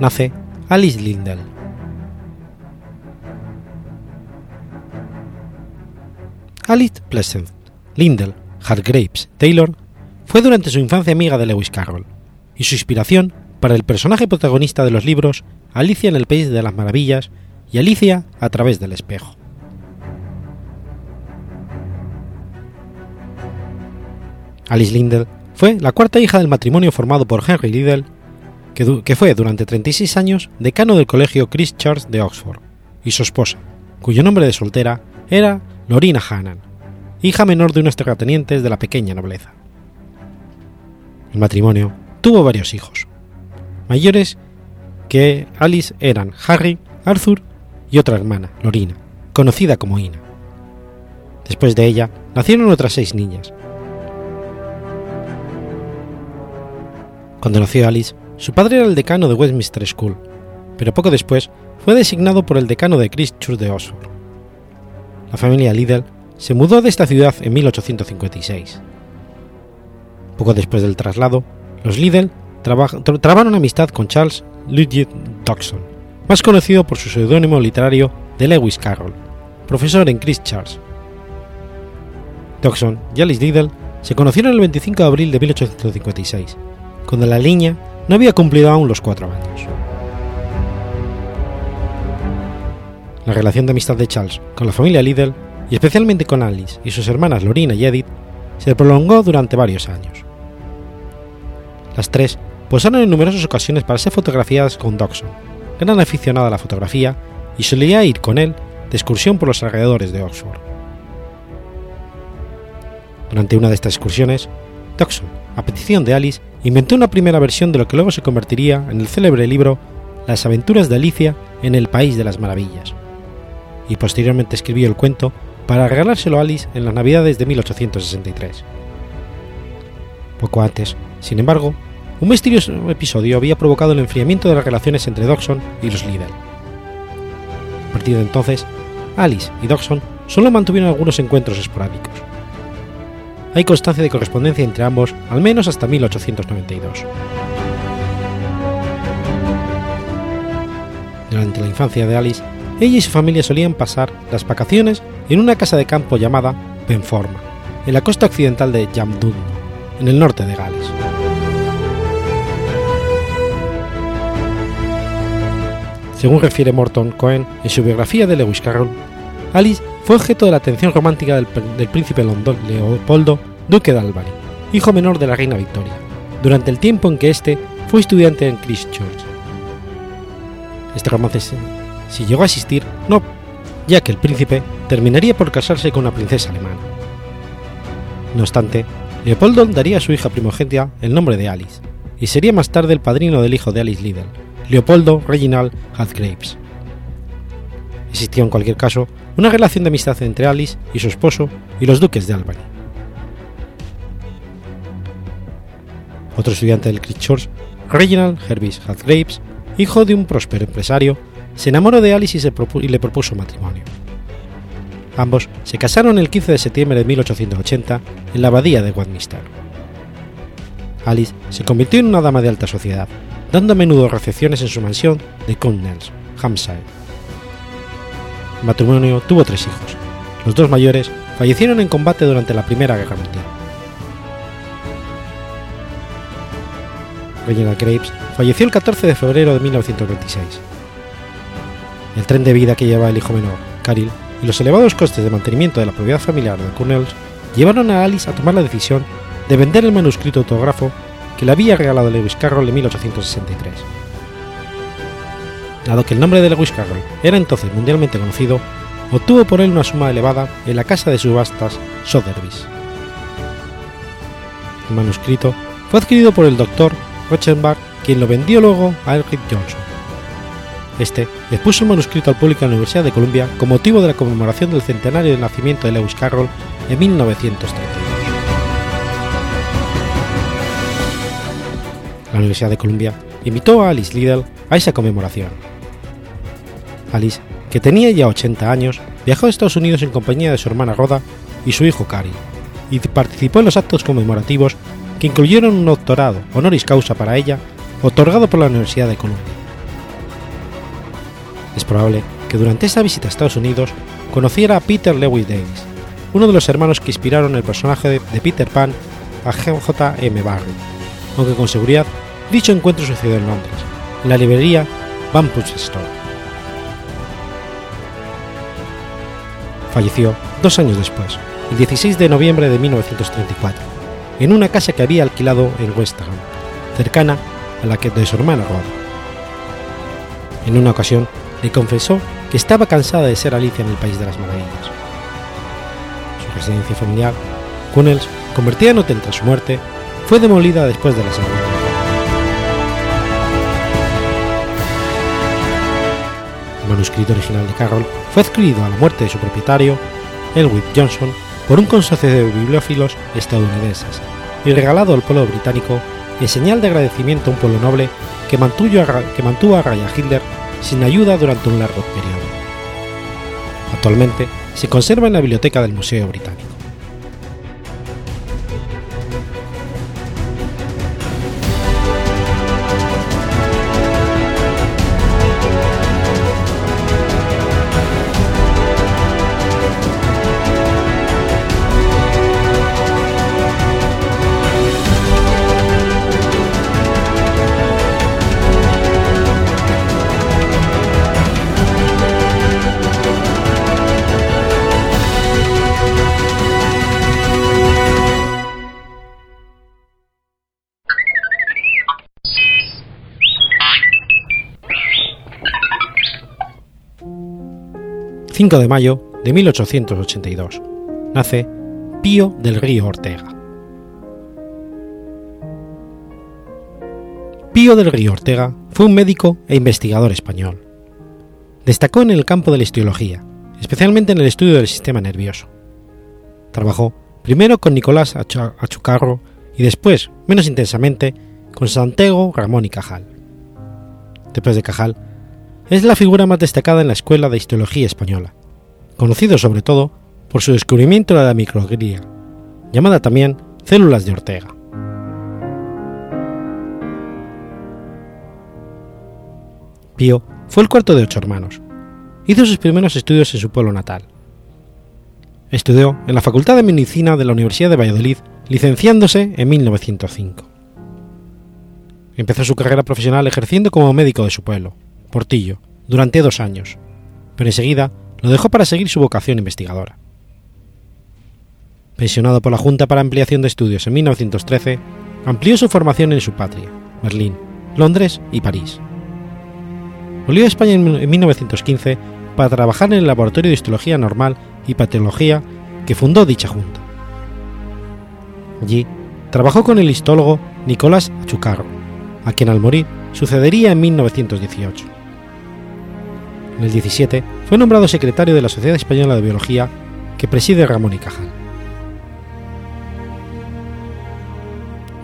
Nace Alice Lindell. Alice Pleasant Lindell Hargraves Taylor fue durante su infancia amiga de Lewis Carroll y su inspiración para el personaje protagonista de los libros Alicia en el País de las Maravillas y Alicia a través del espejo. Alice Lindell fue la cuarta hija del matrimonio formado por Henry Liddell, que, fue durante 36 años decano del Colegio Christ Church de Oxford, y su esposa, cuyo nombre de soltera era Lorina Hannan, hija menor de unos terratenientes de la pequeña nobleza. El matrimonio tuvo varios hijos. Mayores que Alice eran Harry, Arthur y otra hermana, Lorina, conocida como Ina. Después de ella nacieron otras seis niñas, Cuando nació Alice, su padre era el decano de Westminster School, pero poco después fue designado por el decano de Christ Church de Oxford. La familia Liddell se mudó de esta ciudad en 1856. Poco después del traslado, los Liddell trabaron amistad con Charles Ludwig Dodson, más conocido por su seudónimo literario de Lewis Carroll, profesor en Christ Church. Dodson y Alice Liddell se conocieron el 25 de abril de 1856 cuando la línea no había cumplido aún los cuatro años. La relación de amistad de Charles con la familia Liddell, y especialmente con Alice y sus hermanas Lorina y Edith, se prolongó durante varios años. Las tres posaron en numerosas ocasiones para ser fotografiadas con Dodson, gran aficionado a la fotografía, y solía ir con él de excursión por los alrededores de Oxford. Durante una de estas excursiones, Dodson, a petición de Alice, inventó una primera versión de lo que luego se convertiría en el célebre libro Las aventuras de Alicia en el País de las Maravillas, y posteriormente escribió el cuento para regalárselo a Alice en las Navidades de 1863. Poco antes, sin embargo, un misterioso episodio había provocado el enfriamiento de las relaciones entre Dodson y los Liddell. A partir de entonces, Alice y Dodson solo mantuvieron algunos encuentros esporádicos. Hay constancia de correspondencia entre ambos al menos hasta 1892. Durante la infancia de Alice, ella y su familia solían pasar las vacaciones en una casa de campo llamada Penforma, en la costa occidental de Jamdun, en el norte de Gales. Según refiere Morton Cohen en su biografía de Lewis Carroll, Alice fue objeto de la atención romántica del, príncipe London Leopoldo, duque de Albany, hijo menor de la reina Victoria, durante el tiempo en que éste fue estudiante en Christchurch. Este romance, si llegó a existir, no, ya que el príncipe terminaría por casarse con una princesa alemana. No obstante, Leopoldo daría a su hija primogénita el nombre de Alice, y sería más tarde el padrino del hijo de Alice Liddell, Leopoldo Reginald Hadgraves. Existía en cualquier caso una relación de amistad entre Alice y su esposo y los duques de Albany. Otro estudiante del Christchurch, Reginald Hervis Hadgraves, hijo de un próspero empresario, se enamoró de Alice y, y le propuso matrimonio. Ambos se casaron el 15 de septiembre de 1880 en la abadía de Westminster. Alice se convirtió en una dama de alta sociedad, dando a menudo recepciones en su mansión de Connells, Hampshire. El matrimonio tuvo tres hijos. Los dos mayores fallecieron en combate durante la Primera Guerra Mundial. Reginald Graves falleció el 14 de febrero de 1926. El tren de vida que llevaba el hijo menor, Caril, y los elevados costes de mantenimiento de la propiedad familiar de Connells llevaron a Alice a tomar la decisión de vender el manuscrito autógrafo que le había regalado Lewis Carroll en 1863. Dado que el nombre de Lewis Carroll era entonces mundialmente conocido, obtuvo por él una suma elevada en la casa de subastas Sotheby's. El manuscrito fue adquirido por el doctor Rochenbach, quien lo vendió luego a Elric Johnson. Este expuso el manuscrito al público en la Universidad de Columbia con motivo de la conmemoración del centenario del nacimiento de Lewis Carroll en 1932. La Universidad de Columbia invitó a Alice Liddell a esa conmemoración. Alice, que tenía ya 80 años, viajó a Estados Unidos en compañía de su hermana Rhoda y su hijo Cary, y participó en los actos conmemorativos que incluyeron un doctorado honoris causa para ella, otorgado por la Universidad de Columbia. Es probable que durante esta visita a Estados Unidos conociera a Peter Lewis Davis, uno de los hermanos que inspiraron el personaje de Peter Pan a J. M. Barrie, aunque con seguridad dicho encuentro sucedió en Londres, en la librería Bumpus Store. Falleció dos años después, el 16 de noviembre de 1934, en una casa que había alquilado en West Ham, cercana a la que de su hermana Rhoda. En una ocasión le confesó que estaba cansada de ser Alicia en el País de las Maravillas. Su residencia familiar, Connells, convertida en hotel tras su muerte, fue demolida después de la Segunda Guerra. El manuscrito original de Carroll fue adquirido a la muerte de su propietario, Elwood Johnson, por un consorcio de bibliófilos estadounidenses y regalado al pueblo británico en señal de agradecimiento a un pueblo noble que mantuvo a, que mantuvo raya Hitler sin ayuda durante un largo periodo. Actualmente se conserva en la biblioteca del Museo Británico. 5 de mayo de 1882. Nace Pío del Río Ortega. Pío del Río Ortega fue un médico e investigador español. Destacó en el campo de la histología, especialmente en el estudio del sistema nervioso. Trabajó primero con Nicolás Achucarro y después, menos intensamente, con Santiago Ramón y Cajal. Después de Cajal, es la figura más destacada en la Escuela de Histología Española, conocido sobre todo por su descubrimiento de la microglia, llamada también células de Ortega. Pío fue el cuarto de ocho hermanos. Hizo sus primeros estudios en su pueblo natal. Estudió en la Facultad de Medicina de la Universidad de Valladolid, licenciándose en 1905. Empezó su carrera profesional ejerciendo como médico de su pueblo, Portillo, durante dos años, pero enseguida lo dejó para seguir su vocación investigadora. Pensionado por la Junta para Ampliación de Estudios en 1913, amplió su formación en su patria, Berlín, Londres y París. Volvió a España en 1915 para trabajar en el Laboratorio de Histología Normal y Patología que fundó dicha junta. Allí trabajó con el histólogo Nicolás Achucarro, a quien al morir sucedería en 1918. En el 17 fue nombrado secretario de la Sociedad Española de Biología que preside Ramón y Cajal.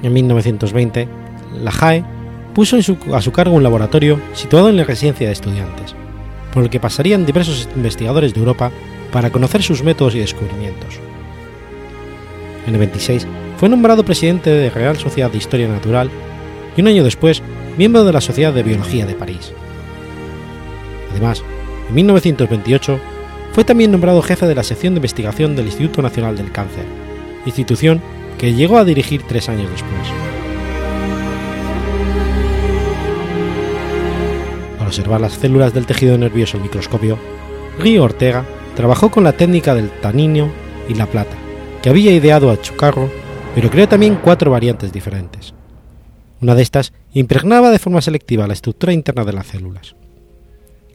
En 1920, la JAE puso a su cargo un laboratorio situado en la residencia de estudiantes, por el que pasarían diversos investigadores de Europa para conocer sus métodos y descubrimientos. En el 26 fue nombrado presidente de la Real Sociedad de Historia Natural y un año después miembro de la Sociedad de Biología de París. Además, en 1928 fue también nombrado jefe de la sección de investigación del Instituto Nacional del Cáncer, institución que llegó a dirigir tres años después. Al observar las células del tejido nervioso al microscopio, Río Ortega trabajó con la técnica del tanino y la plata, que había ideado a Chucarro, pero creó también cuatro variantes diferentes. Una de estas impregnaba de forma selectiva la estructura interna de las células.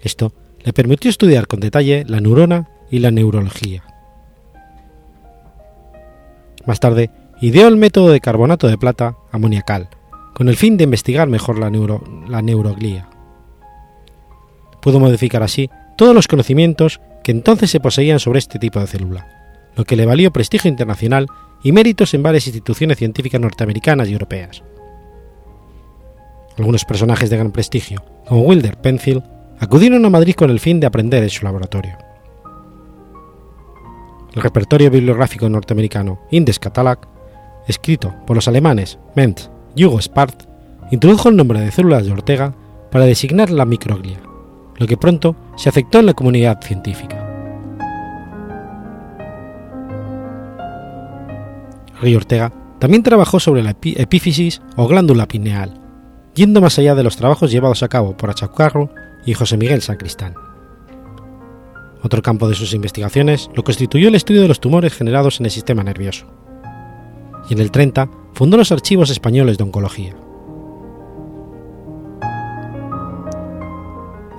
Esto le permitió estudiar con detalle la neurona y la neurología. Más tarde, ideó el método de carbonato de plata amoniacal, con el fin de investigar mejor la, la neuroglía. Pudo modificar así todos los conocimientos que entonces se poseían sobre este tipo de célula, lo que le valió prestigio internacional y méritos en varias instituciones científicas norteamericanas y europeas. Algunos personajes de gran prestigio, como Wilder Penfield, acudieron a Madrid con el fin de aprender en su laboratorio. El repertorio bibliográfico norteamericano Indes Catalog, escrito por los alemanes Mentz y Hugo Spart, introdujo el nombre de células de Ortega para designar la microglia, lo que pronto se aceptó en la comunidad científica. Río Ortega también trabajó sobre la epífisis o glándula pineal, yendo más allá de los trabajos llevados a cabo por Achacarro y José Miguel Sacristán. Otro campo de sus investigaciones lo constituyó el estudio de los tumores generados en el sistema nervioso. Y en el 30 fundó los Archivos Españoles de Oncología.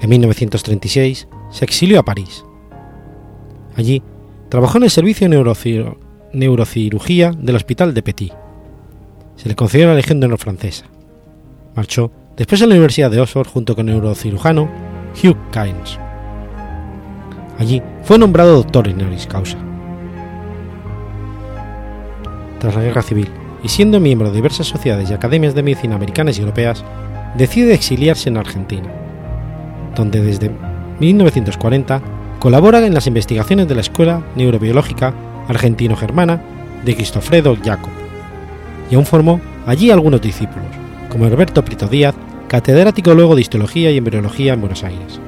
En 1936 se exilió a París. Allí trabajó en el servicio de neurocirugía del Hospital de Petit. Se le concedió la Legión de Honor francesa. Marchó después a la Universidad de Oxford junto con el neurocirujano Hugh Kynes. Allí fue nombrado doctor honoris causa. Tras la Guerra Civil y siendo miembro de diversas sociedades y academias de medicina americanas y europeas, decide exiliarse en Argentina donde desde 1940 colabora en las investigaciones de la Escuela Neurobiológica Argentino-Germana de Cristofredo Jacob, y aún formó allí algunos discípulos, como Herberto Prito Díaz, catedrático luego de Histología y Embriología en Buenos Aires.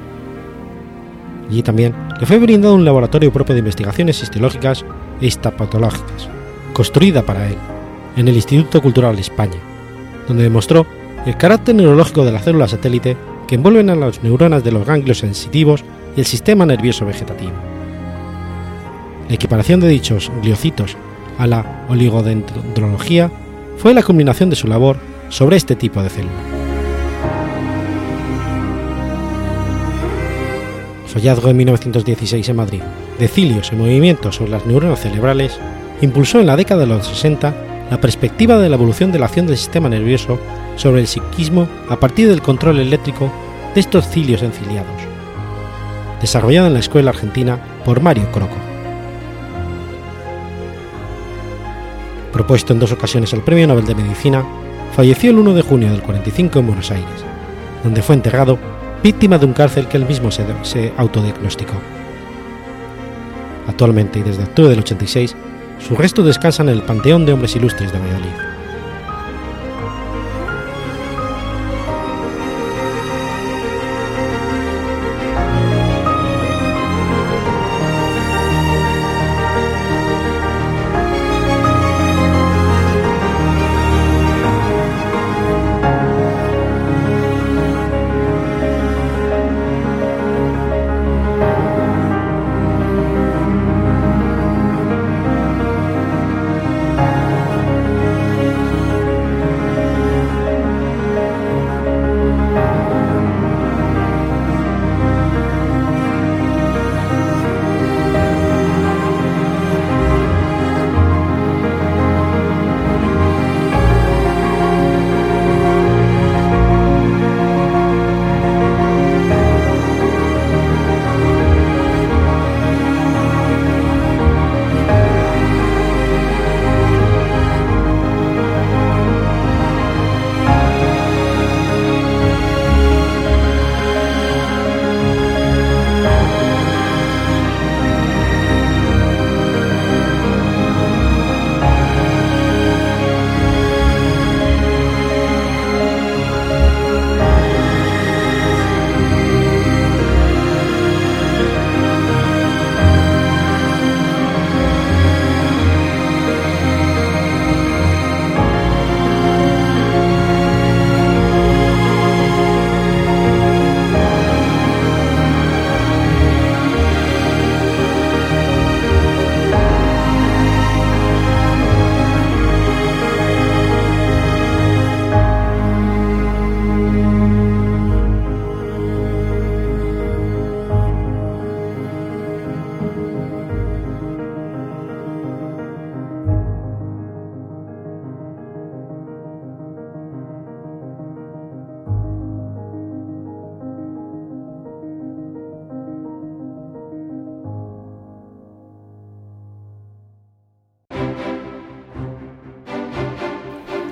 Allí también le fue brindado un laboratorio propio de investigaciones histológicas e histopatológicas, construida para él, en el Instituto Cultural de España, donde demostró el carácter neurológico de la célula satélite que envuelven a las neuronas de los ganglios sensitivos y el sistema nervioso vegetativo. La equiparación de dichos gliocitos a la oligodendrología fue la culminación de su labor sobre este tipo de célula. Su hallazgo en 1916 en Madrid de cilios en movimiento sobre las neuronas cerebrales impulsó en la década de los 60 la perspectiva de la evolución de la acción del sistema nervioso sobre el psiquismo a partir del control eléctrico de estos cilios enciliados, desarrollada en la escuela argentina por Mario Croco. Propuesto en dos ocasiones al Premio Nobel de Medicina, falleció el 1 de junio del 45 en Buenos Aires, donde fue enterrado víctima de un cárcel que él mismo se, autodiagnosticó. Actualmente y desde octubre del 86, sus restos descansan en el Panteón de Hombres Ilustres de Valladolid.